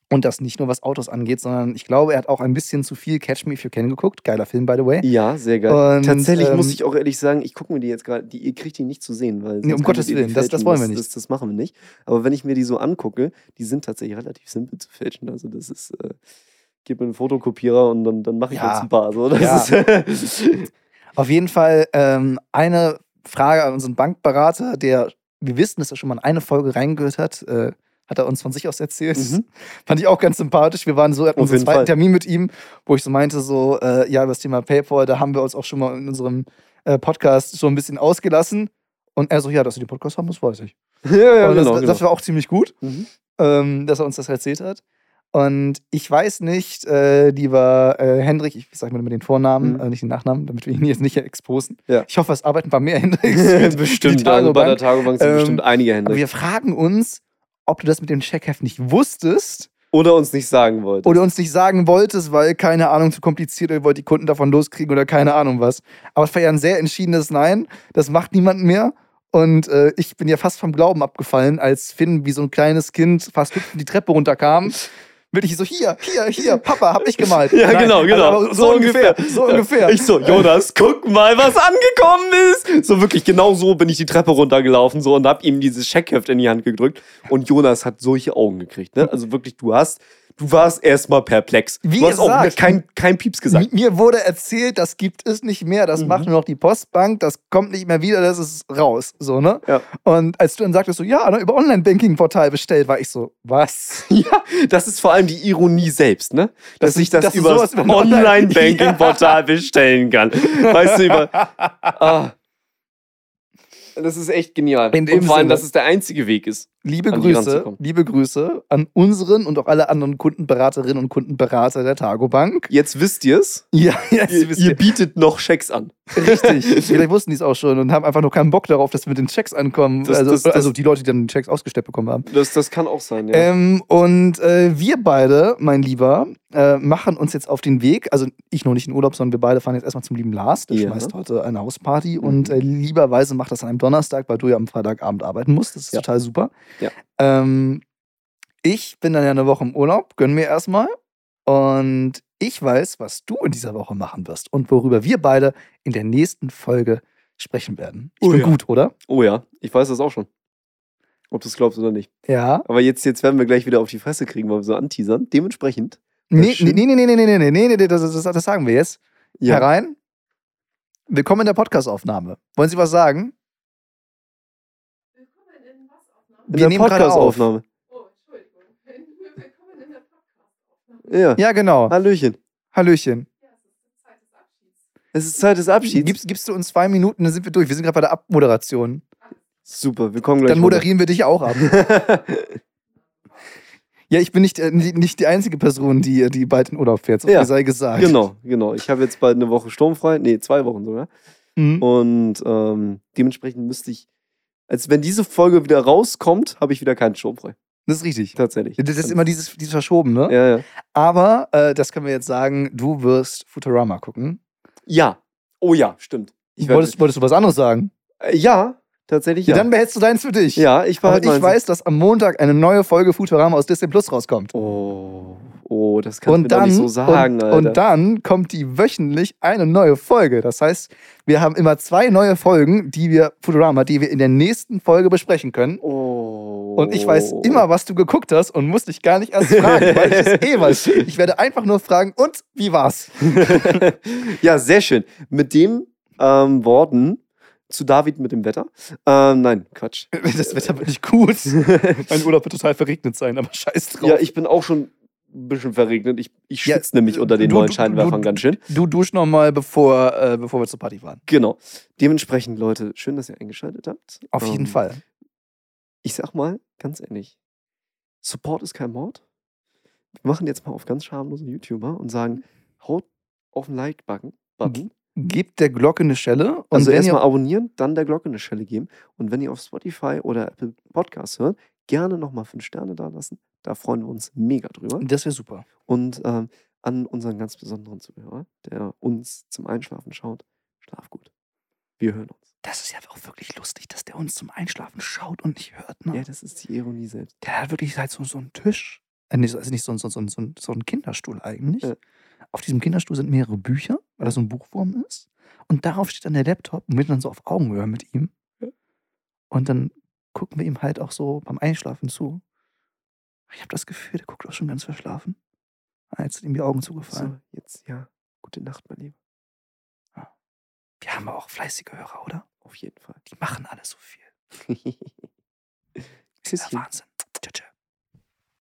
Und das nicht nur was Autos angeht, sondern ich glaube, er hat auch ein bisschen zu viel Catch Me If You Can geguckt. Geiler Film, by the way. Ja, sehr geil. Und, Tatsächlich ähm, muss ich auch ehrlich sagen, ich gucke mir die jetzt gerade, die, ihr kriegt die nicht zu sehen, weil. sonst um Gottes Willen, das- das wollen wir nicht. Das, das machen wir nicht. Aber wenn ich mir die so angucke, die sind tatsächlich relativ simpel zu fälschen. Also, das ist. Äh, gib mir einen Fotokopierer und dann, dann mache ich Ja. jetzt ein paar. So. Das Ja. Auf jeden Fall ähm, eine Frage an unseren Bankberater, der, wir wissen, dass er schon mal in eine Folge reingehört hat, äh, hat er uns von sich aus erzählt. Mhm. Fand ich auch ganz sympathisch. Wir waren so, hatten Auf unseren zweiten Fall. Termin mit ihm, wo ich so meinte, so, äh, ja, über das Thema PayPal, da haben wir uns auch schon mal in unserem äh, Podcast so ein bisschen ausgelassen. Und er so, ja, dass wir den Podcast haben, das weiß ich. ja, ja, genau. das, das genau. war auch ziemlich gut, Mhm. ähm, dass er uns das erzählt hat. Und ich weiß nicht, äh, lieber äh, Hendrik, ich sag mal mit den Vornamen, Mhm. äh, nicht den Nachnamen, damit wir ihn jetzt nicht exposen. Ja. Ich hoffe, es arbeiten ein paar mehr Hendriks. bestimmt, also bei der Tagobank. Sind Ähm, bestimmt einige Hände. Aber wir fragen uns, ob du das mit dem Checkheft nicht wusstest Oder uns nicht sagen wolltest. oder uns nicht sagen wolltest, weil, keine Ahnung, zu kompliziert oder ihr wollt die Kunden davon loskriegen oder keine Ahnung was. Aber es war ja ein sehr entschiedenes Nein. Das macht niemand mehr. Und äh, ich bin ja fast vom Glauben abgefallen, als Finn wie so ein kleines Kind fast hüpfend die Treppe runterkam. Wirklich so, hier, hier, hier, Papa, hab ich gemalt. Ja, Nein, genau, genau. aber so, ungefähr, so ungefähr. Ich so, Jonas, guck mal, was angekommen ist. So wirklich, genau so bin ich die Treppe runtergelaufen so und hab ihm dieses Checkheft in die Hand gedrückt. Und Jonas hat solche Augen gekriegt. Ne? Also wirklich, du hast, du warst erstmal perplex. Wie du hast auch gesagt, kein, kein Pieps gesagt. Mi- Mir wurde erzählt, das gibt es nicht mehr, das Mhm. macht nur noch die Postbank, das kommt nicht mehr wieder, das ist raus. So, ne? Ja. Und als du dann sagtest, so, ja, ne, über Online-Banking-Portal bestellt, war ich so, was? Ja, das ist vor allem die Ironie selbst, ne? Dass, Dass ich das dass über das Online-Banking-Portal bestellen kann. Weißt du, über. Ah. Das ist echt genial. In dem und vor allem, Sinne. dass es der einzige Weg ist. Liebe An Grüße, liebe Grüße an unseren und auch alle anderen Kundenberaterinnen und Kundenberater der Tagobank. Jetzt wisst ihr es. Ja, jetzt Ihr, wisst ihr ihr. bietet noch Schecks an. Richtig. Vielleicht wussten die es auch schon und haben einfach nur keinen Bock darauf, dass wir mit den Checks ankommen. Das- also, das- das- also die Leute, die dann die Checks ausgestellt bekommen haben. Das, das kann auch sein, ja. Ähm, und äh, wir beide, mein Lieber, äh, machen uns jetzt auf den Weg. Also ich noch nicht in Urlaub, sondern wir beide fahren jetzt erstmal zum lieben Lars. Der Ja. schmeißt heute eine Hausparty Mhm. und äh, lieberweise macht das an einem Donnerstag, weil du ja am Freitagabend arbeiten musst. Das ist Ja. total super. Ja. Ähm, ich bin dann ja eine Woche im Urlaub, gönn mir erstmal. Und ich weiß, was du in dieser Woche machen wirst und worüber wir beide in der nächsten Folge sprechen werden. Ich Oh bin ja. gut, oder? oh ja, ich weiß das auch schon. Ob du es glaubst oder nicht. Ja. Aber jetzt, jetzt werden wir gleich wieder auf die Fresse kriegen, weil wir so anteasern. Dementsprechend. Nee, nee, nee, nee, nee, nee, nee, nee, nee, nee, das, das, das sagen wir jetzt. Ja. herein. Willkommen in der Podcastaufnahme. Wollen Sie was sagen? In Wir der nehmen gerade auf. Podcast-Aufnahme. Ja. Ja, genau. Hallöchen. Hallöchen. Es ist Zeit des Abschieds. Gibst, gibst du uns zwei Minuten, dann sind wir durch. Wir sind gerade bei der Abmoderation. Super, wir kommen gleich. Dann moderieren wir dich auch ab. runter. Ja, ich bin nicht, äh, nicht die einzige Person, die, die bald in Urlaub fährt. So Ja, sei gesagt. genau, genau. Ich habe jetzt bald eine Woche sturmfrei. Nee, zwei Wochen sogar. Mhm. Und ähm, dementsprechend müsste ich, als wenn diese Folge wieder rauskommt, habe ich wieder keinen sturmfrei. Das ist richtig. Tatsächlich. Das ist immer dieses, dieses Verschoben, ne? Ja, ja. Aber, äh, das können wir jetzt sagen, du wirst Futurama gucken. Ja. Oh ja, stimmt. Wolltest, wolltest du was anderes sagen? Äh, ja, tatsächlich Ja. ja. dann behältst du deins für dich. ja, ich Aber behalte ich weiß, dass am Montag eine neue Folge Futurama aus Disney Plus rauskommt. Oh, oh, das doch dann, nicht so sagen, und, Alter. und dann kommt die wöchentlich eine neue Folge. Das heißt, wir haben immer zwei neue Folgen, die wir, Futurama, die wir in der nächsten Folge besprechen können. oh. Und ich weiß immer, was du geguckt hast und muss dich gar nicht erst fragen, weil ich es eh weiß. Ich werde einfach nur fragen, und wie war's? ja, sehr schön. Mit dem ähm, Worten zu David mit dem Wetter. Ähm, nein, Quatsch. Das Wetter wird nicht gut. Mein Urlaub wird total verregnet sein, aber scheiß drauf. Ja, ich bin auch schon ein bisschen verregnet. Ich, ich Ja, schwitze nämlich unter den du- neuen du- Scheinwerfern du- ganz schön. Du dusch noch mal, bevor, äh, bevor wir zur Party fahren. Genau. Dementsprechend, Leute, schön, dass ihr eingeschaltet habt. Auf jeden Ähm, Fall. Ich sag mal, ganz ehrlich, Support ist kein Mord. Wir machen jetzt mal auf ganz schamlose YouTuber und sagen, haut auf den Like-Button. Button. Gebt der Glocke eine Schelle. Und Also erstmal abonnieren, dann der Glocke eine Schelle geben. Und wenn ihr auf Spotify oder Apple Podcasts hört, gerne nochmal fünf Sterne da lassen. Da freuen wir uns mega drüber. Das wäre super. Und ähm, an unseren ganz besonderen Zuhörer, der uns zum Einschlafen schaut, schlaf gut. Wir hören uns. Das ist ja auch wirklich lustig, dass der uns zum Einschlafen schaut und nicht hört. Ne? Ja, das ist die Ironie selbst. Der hat wirklich halt so, so einen Tisch Äh, also nicht so, ein- so, so, ein- so, so ein Kinderstuhl eigentlich. Ja. Auf diesem Kinderstuhl sind mehrere Bücher, weil das so ein Buchwurm ist. Und darauf steht dann der Laptop und wir sind dann so auf Augenhöhe mit ihm. Ja. Und dann gucken wir ihm halt auch so beim Einschlafen zu. Ich habe das Gefühl, der guckt auch schon ganz verschlafen. Als sind ihm die Augen zugefallen. So, jetzt, ja. Gute Nacht, mein Lieber. Wir haben aber auch fleißige Hörer, oder? Auf jeden Fall. Die machen alle so viel. Das ist der Wahnsinn. Tschö, tschö.